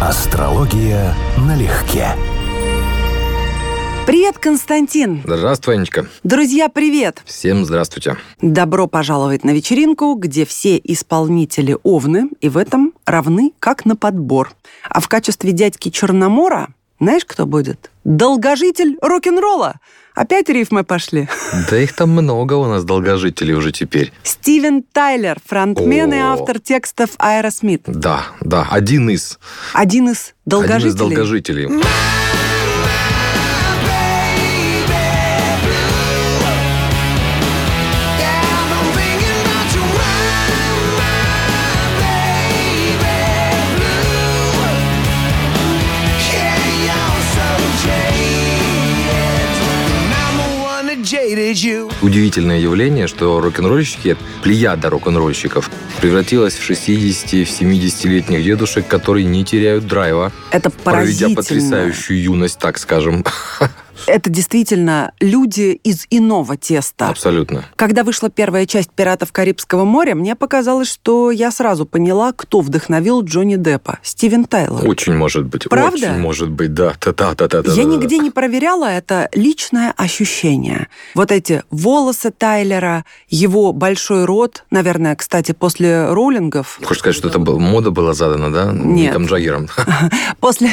Астрология налегке. Привет, Константин. Здравствуй, Анечка. Друзья, привет. Всем здравствуйте. Добро пожаловать на вечеринку, где все исполнители овны, и в этом равны как на подбор. А в качестве дядьки Черномора, знаешь, кто будет? Долгожитель рок-н-ролла. Опять рифмы пошли. Да их там много у нас долгожителей уже теперь. Стивен Тайлер, фронтмен и О. автор текстов Аэросмит. Да, да, один из. Один из долгожителей. Один из долгожителей. Удивительное явление, что рок-н-ролльщики, плеяда рок-н-ролльщиков, превратилась в 60-70-летних дедушек, которые не теряют драйва, Это проведя поразительно. потрясающую юность, так скажем. Это действительно люди из иного теста. Абсолютно. Когда вышла первая часть «Пиратов Карибского моря», мне показалось, что я сразу поняла, кто вдохновил Джонни Деппа. Стивен Тайлор. Очень может быть. Правда? Очень может быть, да. Та-та-та-та-та. Я нигде не проверяла это личное ощущение. Вот эти волосы Тайлера, его большой рот, наверное, кстати, после роллингов, Хочешь сказать, что это был, мода была задана, да? Нет. Ником Джаггером. после,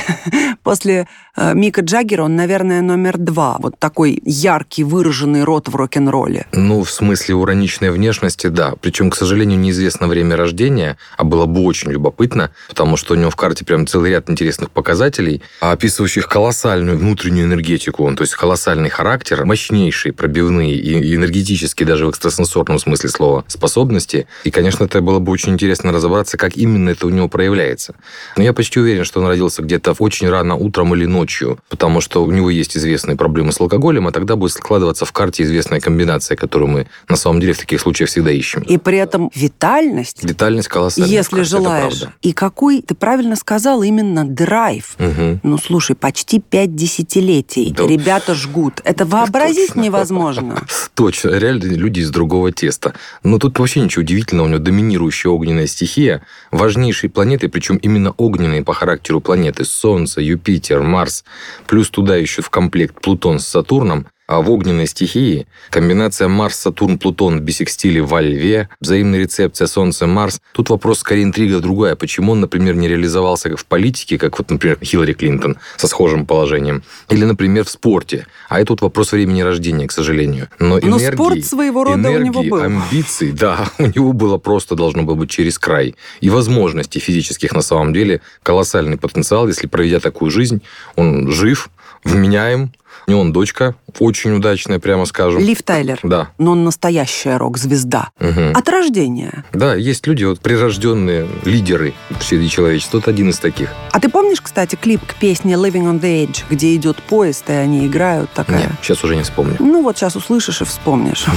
после э, Мика Джаггера он, наверное, номер два. Вот такой яркий, выраженный рот в рок-н-ролле. Ну, в смысле ураничной внешности, да. Причем, к сожалению, неизвестно время рождения, а было бы очень любопытно, потому что у него в карте прям целый ряд интересных показателей, описывающих колоссальную внутреннюю энергетику, то есть колоссальный характер, мощнейшие пробивные и энергетические, даже в экстрасенсорном смысле слова, способности. И, конечно, это было бы очень интересно разобраться, как именно это у него проявляется. Но я почти уверен, что он родился где-то очень рано утром или ночью, потому что у него есть известные проблемы с алкоголем, а тогда будет складываться в карте известная комбинация, которую мы на самом деле в таких случаях всегда ищем. И при этом витальность, Детальность колоссальная. если карте, желаешь. И какой, ты правильно сказал, именно драйв. Мгм. Ну, слушай, почти пять десятилетий. Да. Ребята жгут. Это вообразить Точно. невозможно. Точно, реально люди из другого теста. Но тут вообще ничего удивительного, у него доминирующая огненная стихия, важнейшие планеты, причем именно огненные по характеру планеты, Солнце, Юпитер, Марс, плюс туда еще в комплект Плутон с Сатурном, а в огненной стихии комбинация Марс, Сатурн, Плутон в бисекстиле во Льве, взаимная рецепция Солнце, Марс. Тут вопрос скорее интрига другая. Почему он, например, не реализовался в политике, как вот, например, Хиллари Клинтон со схожим положением, или, например, в спорте. А это тут вопрос времени рождения, к сожалению. Но, Но энергии, спорт своего рода у него энергии, был. амбиций, да, у него было просто должно было быть через край. И возможностей физических на самом деле колоссальный потенциал, если проведя такую жизнь, он жив, вменяем, у него он дочка, очень удачная, прямо скажем. Лив Тайлер. Да. Но он настоящая рок-звезда. Мгм. От рождения. Да, есть люди, вот прирожденные лидеры среди человечества. Вот один из таких. А ты помнишь, кстати, клип к песне Living on the Edge, где идет поезд, и они играют такая? Нет, сейчас уже не вспомню. Ну вот сейчас услышишь и вспомнишь.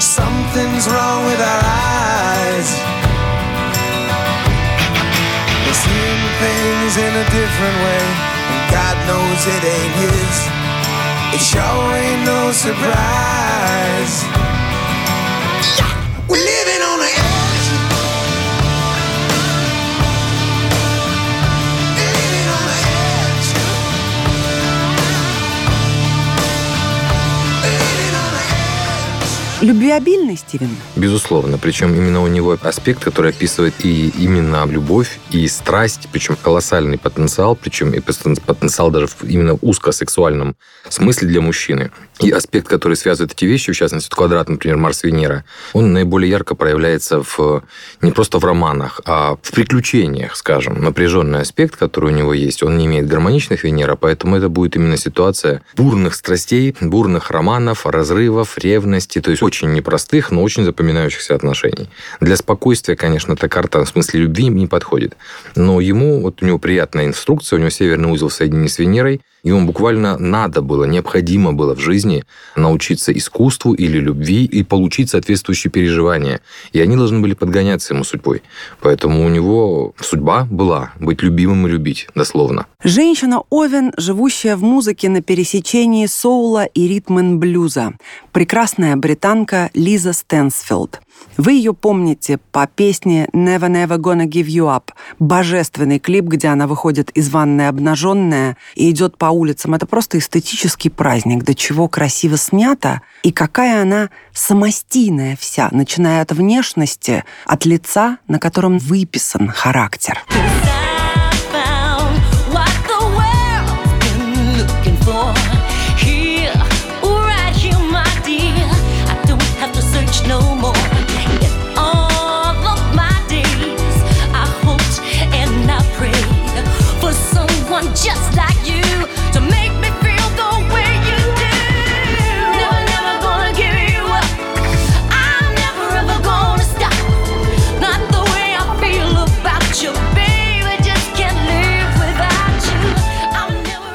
Something's wrong with our eyes. Things in a different way, and God knows it ain't His. It sure ain't no surprise. Любвеобильный, Стивен? Безусловно. Причем именно у него аспект, который описывает и именно любовь, и страсть, причем колоссальный потенциал, причем и потен- потенциал даже в именно узкосексуальном смысле для мужчины. И аспект, который связывает эти вещи, в частности, квадрат, например, Марс-Венера, он наиболее ярко проявляется в, не просто в романах, а в приключениях, скажем. Напряженный аспект, который у него есть, он не имеет гармоничных Венера, поэтому это будет именно ситуация бурных страстей, бурных романов, разрывов, ревности, то есть очень непростых, но очень запоминающихся отношений. Для спокойствия, конечно, эта карта в смысле любви не подходит. Но ему, вот у него приятная инструкция, у него северный узел в соединении с Венерой, Ему буквально надо было, необходимо было в жизни научиться искусству или любви и получить соответствующие переживания. И они должны были подгоняться ему судьбой. Поэтому у него судьба была быть любимым и любить, дословно. Женщина Овен, живущая в музыке на пересечении соула и ритм блюза. Прекрасная британка Лиза Стэнсфилд. Вы ее помните по песне «Never Never Gonna Give You Up». Божественный клип, где она выходит из ванной обнаженная и идет по улицам. Это просто эстетический праздник, до чего красиво снято. И какая она самостийная вся, начиная от внешности, от лица, на котором выписан характер.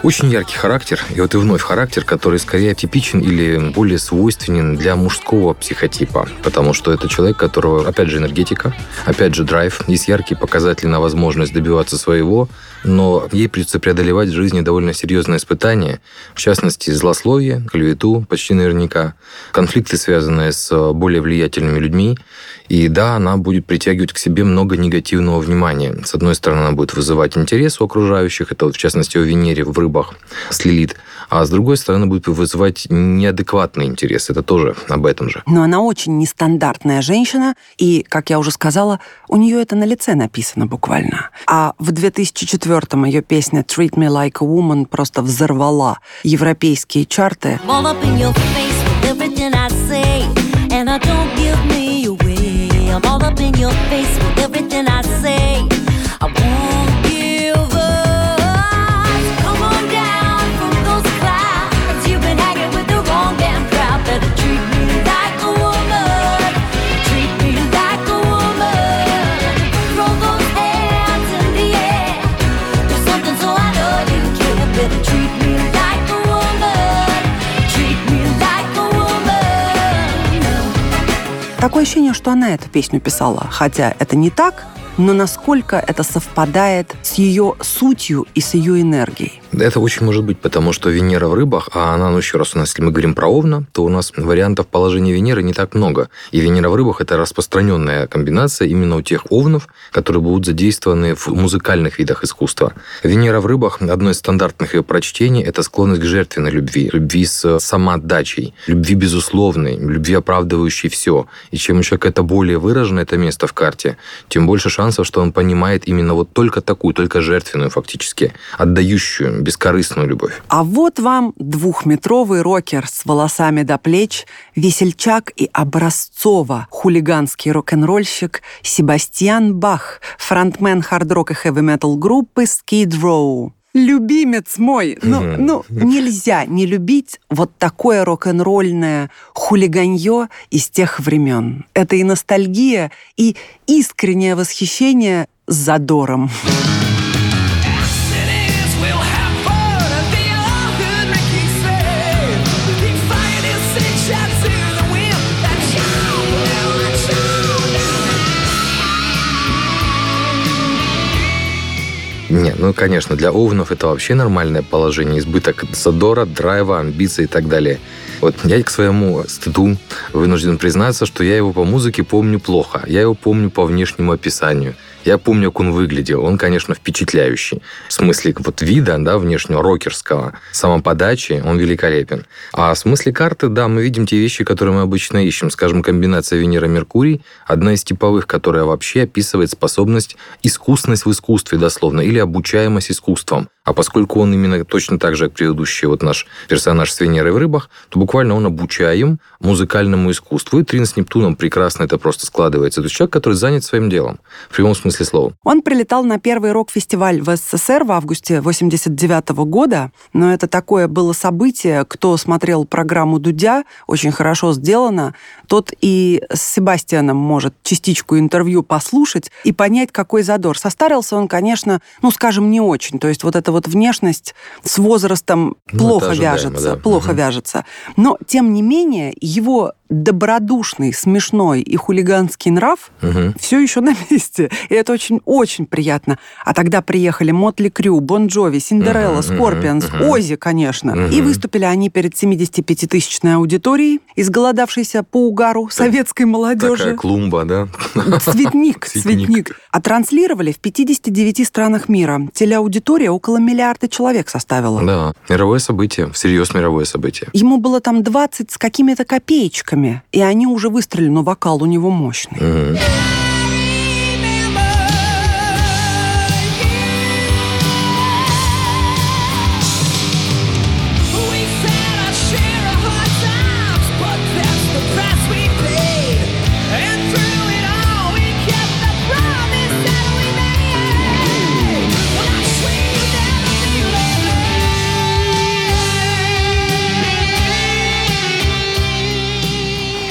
Очень яркий характер, и вот и вновь характер, который скорее типичен или более свойственен для мужского психотипа, потому что это человек, которого, опять же, энергетика, опять же, драйв, есть яркие показатели на возможность добиваться своего, но ей придется преодолевать в жизни довольно серьезные испытания, в частности, злословие, клевету почти наверняка, конфликты, связанные с более влиятельными людьми, и да, она будет притягивать к себе много негативного внимания. С одной стороны, она будет вызывать интерес у окружающих, это вот в частности о Венере в рыбах с Лилит, а с другой стороны будет вызывать неадекватный интерес. Это тоже об этом же. Но она очень нестандартная женщина, и, как я уже сказала, у нее это на лице написано буквально. А в 2004-м ее песня «Treat Me Like a Woman» просто взорвала европейские чарты. And I don't give me away. I'm all up in your face with everything Такое ощущение, что она эту песню писала. Хотя это не так, но насколько это совпадает с ее сутью и с ее энергией. Это очень может быть, потому что Венера в рыбах, а она, ну еще раз, у нас, если мы говорим про Овна, то у нас вариантов положения Венеры не так много. И Венера в рыбах – это распространенная комбинация именно у тех овнов, которые будут задействованы в музыкальных видах искусства. Венера в рыбах, одно из стандартных ее прочтений – это склонность к жертвенной любви, любви с самоотдачей, любви безусловной, любви, оправдывающей все. И чем у человека это более выражено, это место в карте, тем больше шансов, что он понимает именно вот только такую, только жертвенную фактически, отдающую, бескорыстную любовь. А вот вам двухметровый рокер с волосами до плеч, весельчак и образцово хулиганский рок-н-ролльщик Себастьян Бах, фронтмен хард-рок и хэви-метал группы Skid Row. Любимец мой, ну, ну нельзя не любить вот такое рок-н-ролльное хулиганье из тех времен. Это и ностальгия, и искреннее восхищение задором. Не, ну, конечно, для овнов это вообще нормальное положение. Избыток задора, драйва, амбиций и так далее. Вот я к своему стыду вынужден признаться, что я его по музыке помню плохо. Я его помню по внешнему описанию. Я помню, как он выглядел. Он, конечно, впечатляющий. В смысле вот вида, да, внешнего, рокерского. Самоподачи он великолепен. А в смысле карты, да, мы видим те вещи, которые мы обычно ищем. Скажем, комбинация Венера-Меркурий, одна из типовых, которая вообще описывает способность, искусность в искусстве, дословно, или обучаемость искусством. А поскольку он именно точно так же, как предыдущий вот наш персонаж с Венерой в рыбах, то буквально он обучаем музыкальному искусству. И Трин с Нептуном прекрасно это просто складывается. То есть человек, который занят своим делом, в прямом смысле слова. Он прилетал на первый рок-фестиваль в СССР в августе 89 года, но это такое было событие, кто смотрел программу Дудя, очень хорошо сделано, тот и с Себастьяном может частичку интервью послушать и понять, какой задор. Состарился он, конечно, ну, скажем, не очень. То есть вот эта вот внешность с возрастом ну, плохо вяжется, да. плохо угу. вяжется. Но, тем не менее, его добродушный, смешной и хулиганский нрав Мгм. все еще на месте. И это очень-очень приятно. А тогда приехали Mötley Crüe, Bon Jovi, Cinderella, Мгм, Скорпионс, мгм. Ozzy, конечно. Мгм. И выступили они перед 75-тысячной аудиторией, изголодавшейся по угару советской молодежи. Такая клумба, да? Цветник. цветник. А транслировали в 59 странах мира. Телеаудитория около миллиарда человек составила. Да, мировое событие, всерьез мировое событие. Ему было там 20 с какими-то копеечками, и они уже выстрелили, но вокал у него мощный. Мгм.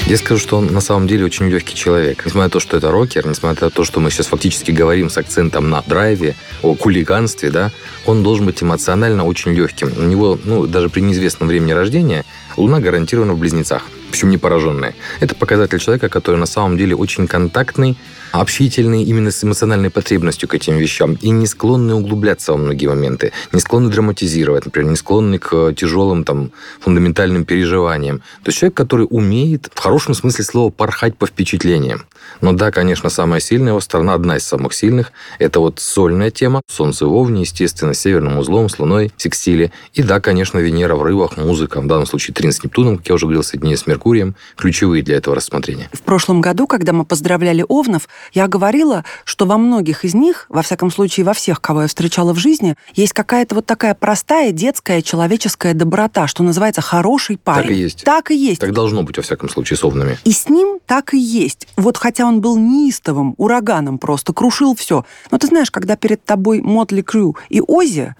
Я скажу, что он на самом деле очень легкий человек. Несмотря на то, что это рокер, несмотря на то, что мы сейчас фактически говорим с акцентом на драйве, о хулиганстве, да, он должен быть эмоционально очень легким. У него, ну, даже при неизвестном времени рождения, Луна гарантирована в близнецах, причем не пораженная. Это показатель человека, который на самом деле очень контактный, общительный именно с эмоциональной потребностью к этим вещам и не склонный углубляться во многие моменты, не склонный драматизировать, например, не склонный к тяжелым там фундаментальным переживаниям. То есть человек, который умеет в хорошем смысле слова порхать по впечатлениям. Но да, конечно, самая сильная его сторона, одна из самых сильных, это вот сольная тема. Солнце в Овне, естественно, с северным узлом, с Луной, в секстиле. И да, конечно, Венера в рыбах, музыка, в данном случае Трин с Нептуном, как я уже говорил, соединение с Меркурием, ключевые для этого рассмотрения. В прошлом году, когда мы поздравляли Овнов, я говорила, что во многих из них, во всяком случае во всех, кого я встречала в жизни, есть какая-то вот такая простая детская человеческая доброта, что называется хороший парень. Так и есть. Так и есть. Так должно быть, во всяком случае, с Овнами. И с ним так и есть. Вот хотя он был неистовым, ураганом просто, крушил все. Но ты знаешь, когда перед тобой Мотли Крю и Ози,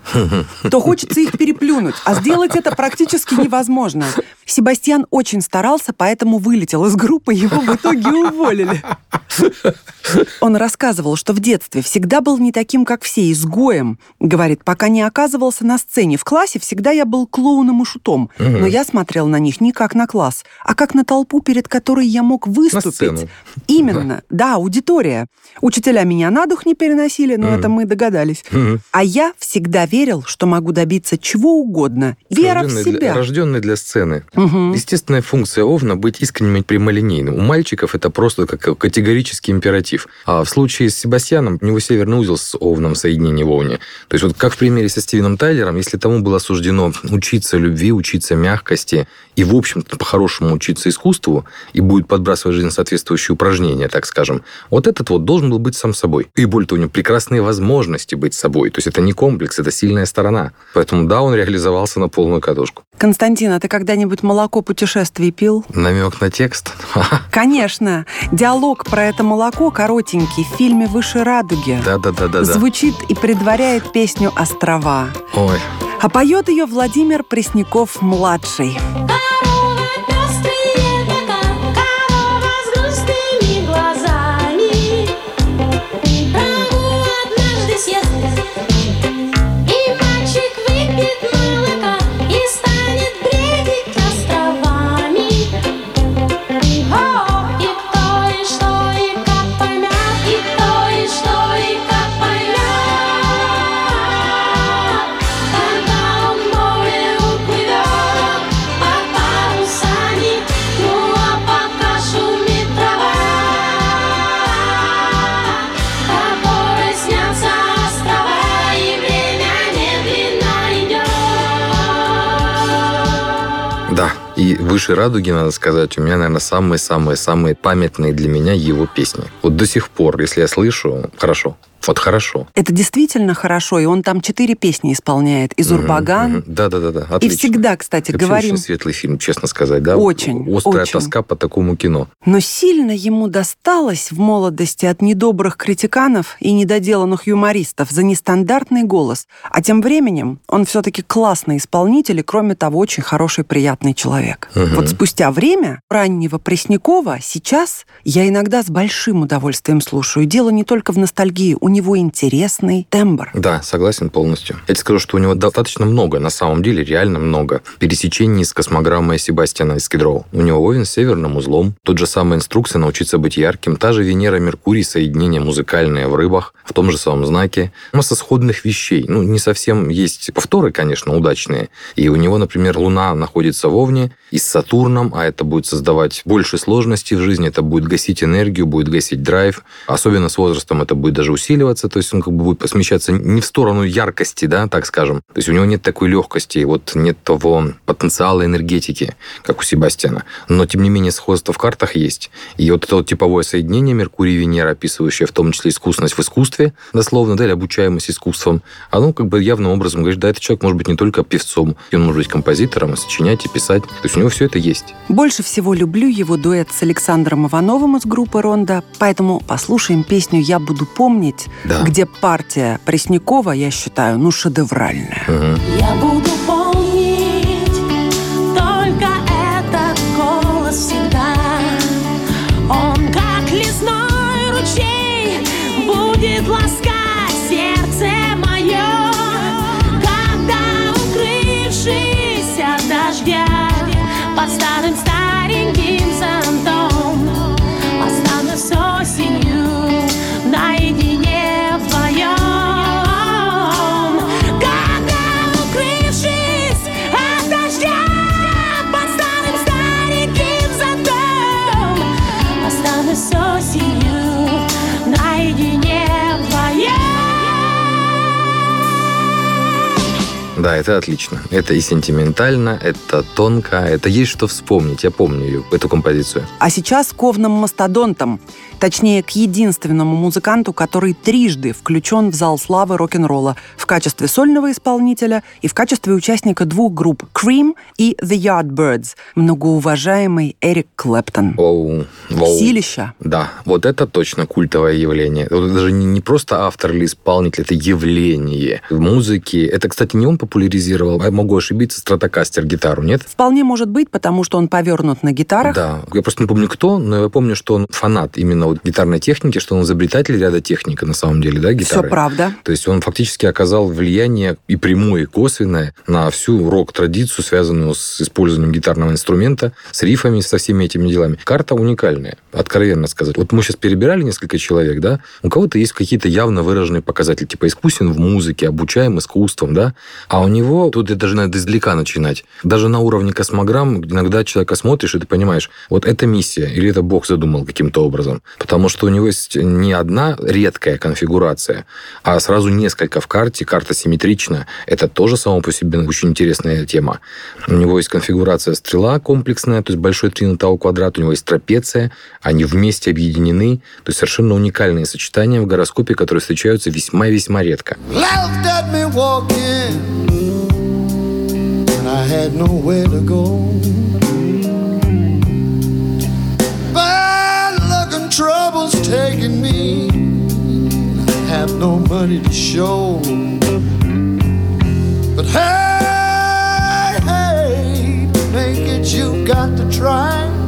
то хочется их переплюнуть. А сделать это практически невозможно. Себастьян очень старался, поэтому вылетел из группы, его в итоге уволили. Он рассказывал, что в детстве всегда был не таким, как все, изгоем. Говорит, пока не оказывался на сцене в классе, всегда я был клоуном и шутом. Но я смотрел на них не как на класс, а как на толпу, перед которой я мог выступить. сцену. Именно, да, аудитория. Учителя меня на дух не переносили, но это мы догадались. А я всегда верил, что могу добиться чего угодно. Вера в для- себя. рожденный для сцены. Естественная функция Овна быть искренним и прямолинейным. У мальчиков это просто как категорический императив. А в случае с Себастьяном, у него северный узел с Овном в соединении в Овне. То есть вот как в примере со Стивеном Тайлером, если тому было суждено учиться любви, учиться мягкости и, в общем-то, по-хорошему учиться искусству и будет подбрасывать жизнь соответствующие упражнения, так скажем, вот этот вот должен был быть сам собой. И более того, у него прекрасные возможности быть собой. То есть это не комплекс, это сильная сторона. Поэтому да, он реализовался на полную катушку. Константин, а ты когда-нибудь молоко путешествий пил? Намек на текст? Конечно. Диалог про это молоко коротенький в фильме «Выше радуги». Да-да-да-да. Звучит и предваряет песню «Острова». Ой, А поет ее Владимир Пресняков-младший. Корова И выше радуги, надо сказать, у меня, наверное, самые-самые-самые памятные для меня его песни. Вот до сих пор, если я слышу, хорошо. Вот хорошо. Это действительно хорошо, и он там четыре песни исполняет. И «Зурбаган», Да, да, да, да. и Отлично. всегда, кстати, Вообще говорим, очень светлый фильм, честно сказать, да? Очень, Острая очень. тоска по такому кино. но сильно ему досталось в молодости от недобрых критиканов и недоделанных юмористов за нестандартный голос. А тем временем он все-таки классный исполнитель и, кроме того, очень хороший, приятный человек. Мгм. Вот спустя время раннего Преснякова сейчас я иногда с большим удовольствием слушаю. Дело не только в ностальгии. У него интересный тембр. Да, согласен полностью. Я тебе скажу, что у него достаточно много, на самом деле, реально много, пересечений с космограммой Себастьяна Кедроу. У него Овен с северным узлом, тот же самая инструкция научиться быть ярким, та же Венера-Меркурий, соединение музыкальное в рыбах, в том же самом знаке. Масса сходных вещей. Ну, не совсем есть повторы, конечно, удачные. И у него, например, Луна находится в Овне и с Сатурном, а это будет создавать больше сложностей в жизни, это будет гасить энергию, будет гасить драйв. Особенно с возрастом это будет даже усиливаться, то есть он как бы будет смещаться не в сторону яркости, да, так скажем. То есть у него нет такой легкости, вот нет того потенциала энергетики, как у Себастьяна. Но, тем не менее, сходство в картах есть. И вот это вот типовое соединение Меркурий и Венера, описывающее в том числе искусность в искусстве, дословно, да, или обучаемость искусством, оно как бы явным образом говорит, да, этот человек может быть не только певцом, он может быть композитором, сочинять, и писать. То есть у него все это есть. Больше всего люблю его дуэт с Александром Ивановым из группы «Ронда», поэтому послушаем песню «Я буду помнить», Да. где партия Преснякова, я считаю, ну, шедевральная. Мгм. Я буду помнить только этот голос всегда. Он как лесной ручей будет ласкать Да, это отлично. Это и сентиментально, это тонко, это есть что вспомнить. Я помню ее, эту композицию. А сейчас ковным мастодонтом, точнее, к единственному музыканту, который трижды включен в зал славы рок-н-ролла в качестве сольного исполнителя и в качестве участника двух групп Cream и The Yardbirds, многоуважаемый Эрик Клэптон. Оу, воу. Силища. Да, вот это точно культовое явление. Вот даже не, не просто автор или исполнитель, это явление в музыке. Это, кстати, не он популяризировал, а могу ошибиться, стратокастер гитару, нет? Вполне может быть, потому что он повернут на гитарах. Да, я просто не помню кто, но я помню, что он фанат именно вот гитарной техники, что он изобретатель ряда техники на самом деле, да, Все гитары. правда. То есть он фактически оказал влияние и прямое, и косвенное на всю рок-традицию, связанную с использованием гитарного инструмента, с рифами, со всеми этими делами. Карта уникальная, откровенно сказать. Вот мы сейчас перебирали несколько человек, да, у кого-то есть какие-то явно выраженные показатели, типа искусен в музыке, обучаем искусством, да, а у него, тут даже надо издалека начинать, даже на уровне космограмм иногда человека смотришь, и ты понимаешь, вот это миссия, или это Бог задумал каким-то образом. Потому что у него есть не одна редкая конфигурация, а сразу несколько в карте, карта симметрична. Это тоже само по себе очень интересная тема. У него есть конфигурация стрела комплексная, то есть большой 3 на тау квадрат, у него есть трапеция, они вместе объединены, то есть совершенно уникальные сочетания в гороскопе, которые встречаются весьма и весьма редко. I had nowhere to go. Taking me. I have no money to show. But hey, hey, to make it, you got to try.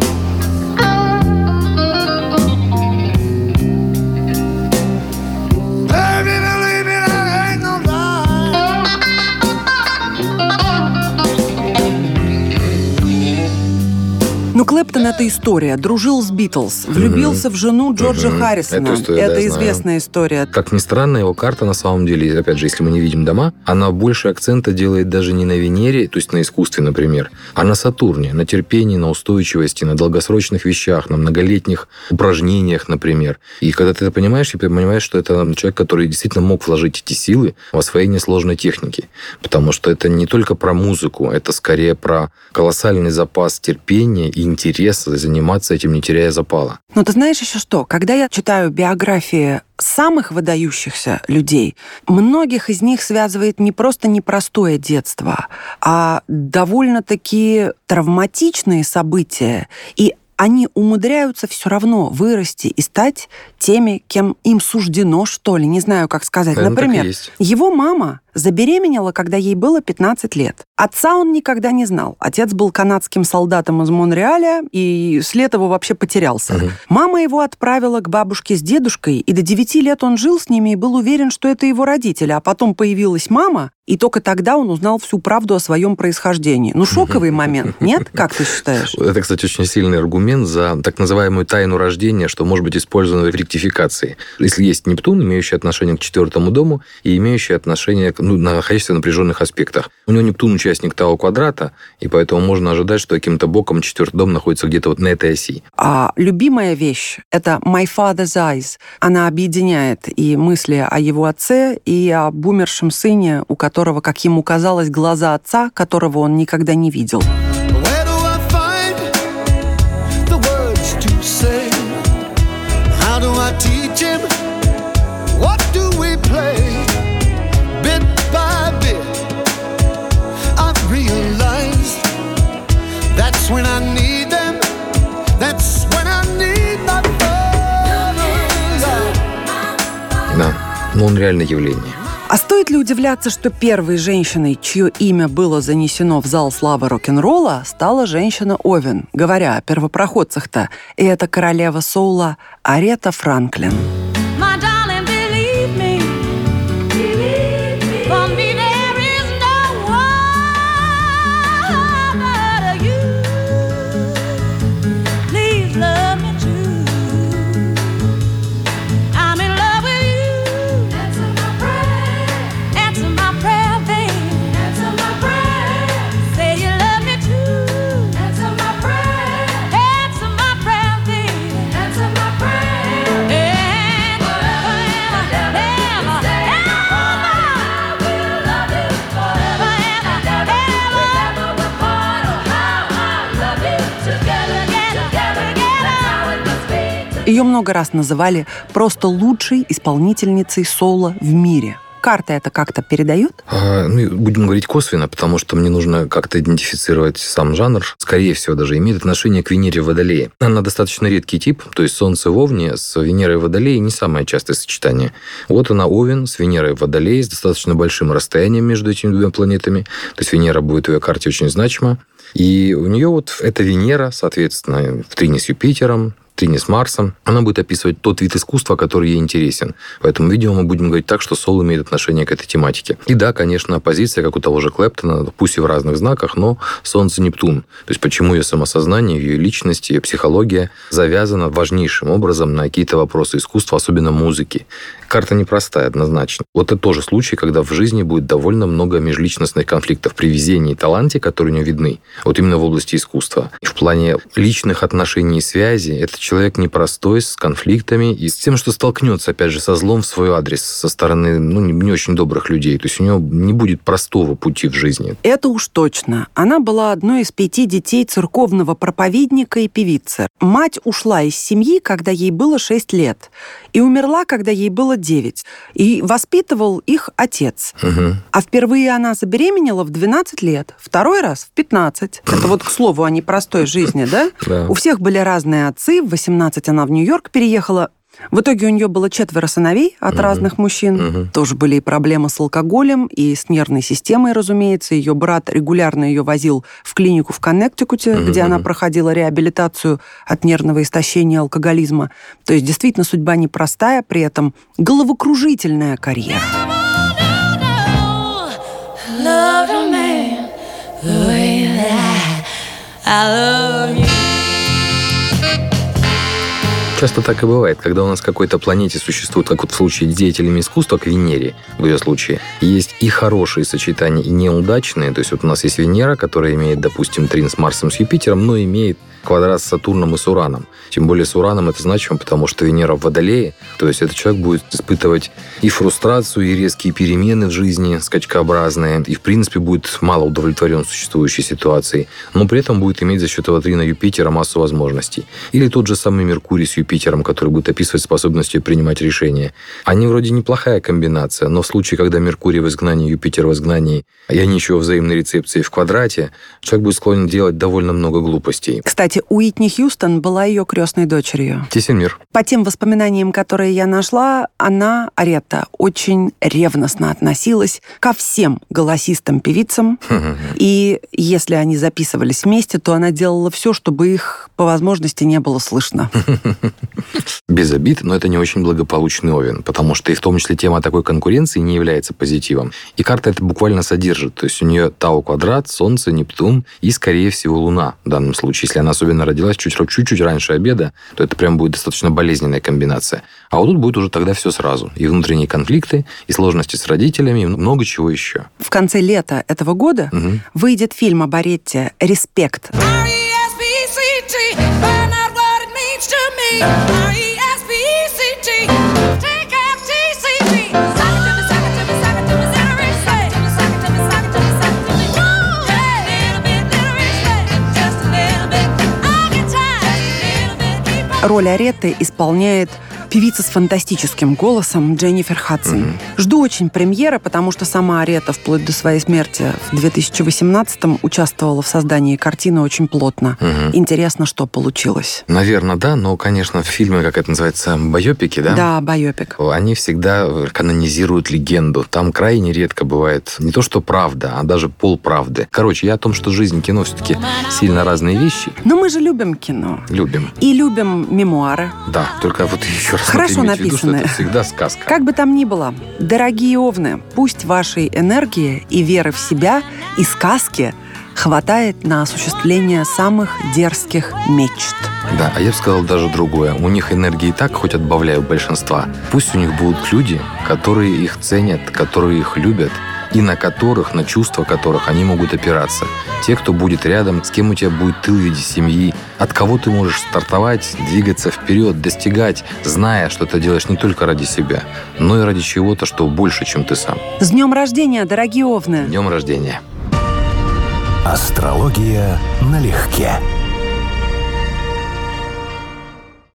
Ну, Клэптон — это история. Дружил с Битлз, влюбился в жену Джорджа. Харрисона. Эту историю, да, я известная история. Как ни странно, его карта на самом деле, опять же, если мы не видим дома, она больше акцента делает даже не на Венере, то есть на искусстве, например, а на Сатурне, на терпении, на устойчивости, на долгосрочных вещах, на многолетних упражнениях, например. И когда ты это понимаешь, ты понимаешь, что это человек, который действительно мог вложить эти силы в освоение сложной техники. Потому что это не только про музыку, это скорее про колоссальный запас терпения и интереса заниматься этим, не теряя запала. Но ты знаешь еще что? Когда я читаю биографии самых выдающихся людей, многих из них связывает не просто непростое детство, а довольно-таки травматичные события. И они умудряются все равно вырасти и стать теми, кем им суждено, что ли, не знаю, как сказать. И Например, его мама забеременела, когда ей было 15 лет. Отца он никогда не знал. Отец был канадским солдатом из Монреаля, и след его вообще потерялся. Мама его отправила к бабушке с дедушкой, и до 9 лет он жил с ними и был уверен, что это его родители. А потом появилась мама, и только тогда он узнал всю правду о своем происхождении. Ну, шоковый момент, нет? Как ты считаешь? Это, кстати, очень сильный аргумент за так называемую тайну рождения, что может быть использовано в ректификации. Если есть Нептун, имеющий отношение к четвертому дому и имеющий отношение к ну, находящийся в напряженных аспектах. У него Нептун участник Тау квадрата, и поэтому можно ожидать, что каким-то боком четвертый дом находится где-то вот на этой оси. А любимая вещь — это «My Father's Eyes». Она объединяет и мысли о его отце, и о бумершем сыне, у которого, как ему казалось, глаза отца, которого он никогда не видел. Where но он реально явление. А стоит ли удивляться, что первой женщиной, чье имя было занесено в зал славы рок-н-ролла, стала женщина Овен, говоря о первопроходцах-то, и это королева соула Арета Франклин. Ее много раз называли просто лучшей исполнительницей соло в мире. Карта это как-то передает? А, ну, будем говорить косвенно, потому что мне нужно как-то идентифицировать сам жанр. Скорее всего, даже имеет отношение к Венере в Водолее. Она достаточно редкий тип, то есть Солнце в Овне с Венерой в Водолее не самое частое сочетание. Вот она Овен с Венерой в Водолее с достаточно большим расстоянием между этими двумя планетами. То есть Венера будет в ее карте очень значима. И у нее вот эта Венера, соответственно, в трине с Юпитером, трине с Марсом, она будет описывать тот вид искусства, который ей интересен. Поэтому, видео мы будем говорить так, что Сол имеет отношение к этой тематике. И да, конечно, оппозиция, как у того же Клэптона, пусть и в разных знаках, но Солнце-Нептун. То есть почему ее самосознание, ее личность, ее психология завязана важнейшим образом на какие-то вопросы искусства, особенно музыки. Карта непростая, однозначно. Вот это тоже случай, когда в жизни будет довольно много межличностных конфликтов при везении и таланте, которые у нее видны. Вот именно в области искусства. И в плане личных отношений и связи это человек непростой, с конфликтами и с тем, что столкнется, опять же, со злом в свой адрес со стороны ну, не, не очень добрых людей. То есть у него не будет простого пути в жизни. Это уж точно. Она была одной из пяти детей церковного проповедника и певицы. Мать ушла из семьи, когда ей было 6 лет, и умерла, когда ей было 9. И воспитывал их отец. Мгм. А впервые она забеременела в 12 лет, второй раз в 15. Это вот к слову о непростой жизни, да? Да. У всех были разные отцы. В 18 она в Нью-Йорк переехала. В итоге у нее было четверо сыновей от разных мужчин. Мгм. Тоже были и проблемы с алкоголем, и с нервной системой, разумеется. Ее брат регулярно ее возил в клинику в Коннектикуте, Мгм, где она проходила реабилитацию от нервного истощения и алкоголизма. То есть действительно судьба непростая, при этом головокружительная карьера. Love a man the way that I love you. Часто так и бывает, когда у нас какой-то планете существует, как вот в случае с деятелями искусства, к Венере, в ее случае, есть и хорошие сочетания, и неудачные. То есть вот у нас есть Венера, которая имеет, допустим, трин с Марсом, с Юпитером, но имеет квадрат с Сатурном и с Ураном. Тем более с Ураном это значимо, потому что Венера в Водолее, то есть этот человек будет испытывать и фрустрацию, и резкие перемены в жизни, скачкообразные, и в принципе будет мало удовлетворен существующей ситуацией, но при этом будет иметь за счет этого трина Юпитера массу возможностей. Или тот же самый Меркурий с Юпитером, который будет описывать способностью принимать решения. Они вроде неплохая комбинация, но в случае, когда Меркурий в изгнании, Юпитер в изгнании, и они еще во взаимной рецепции в квадрате, человек будет склонен делать довольно много глупостей. Кстати, Кстати, Уитни Хьюстон была ее крестной дочерью. Тесен мир. По тем воспоминаниям, которые я нашла, она, Арета, очень ревностно относилась ко всем голосистым певицам. И если они записывались вместе, то она делала все, чтобы их по возможности не было слышно. Без обид, но это не очень благополучный Овен, потому что и в том числе тема такой конкуренции не является позитивом. И карта это буквально содержит. То есть у нее Тау квадрат, Солнце, Нептун и, скорее всего, Луна в данном случае. Если она особенно родилась чуть- чуть-чуть раньше обеда, то это прям будет достаточно болезненная комбинация. А вот тут будет уже тогда все сразу. И внутренние конфликты, и сложности с родителями, и много чего еще. В конце лета этого года Мгм. выйдет фильм об Аретте «Респект». R-E-S-P-E-C-T, Роль Аретты исполняет певица с фантастическим голосом Дженнифер Хадсон. Жду очень премьеры, потому что сама Арета вплоть до своей смерти в 2018-м участвовала в создании картины очень плотно. Интересно, что получилось. Наверное, да, но, конечно, фильмы, как это называется, байопики, да? Да, байопик. Они всегда канонизируют легенду. Там крайне редко бывает не то, что правда, а даже полправды. Короче, я о том, что жизнь, кино все-таки сильно разные вещи. Но мы же любим кино. Любим. И любим мемуары. Да, только вот еще раз Хорошо написанные. это всегда сказка. Как бы там ни было, дорогие овны, пусть вашей энергии и веры в себя и сказки хватает на осуществление самых дерзких мечт. Да, а я бы сказал даже другое. У них энергии и так хоть отбавляю большинства. Пусть у них будут люди, которые их ценят, которые их любят, и на которых, на чувства которых они могут опираться. Те, кто будет рядом, с кем у тебя будет тыл в виде семьи, от кого ты можешь стартовать, двигаться вперед, достигать, зная, что ты делаешь не только ради себя, но и ради чего-то, что больше, чем ты сам. С днем рождения, дорогие овны! Днем рождения! Астрология налегке.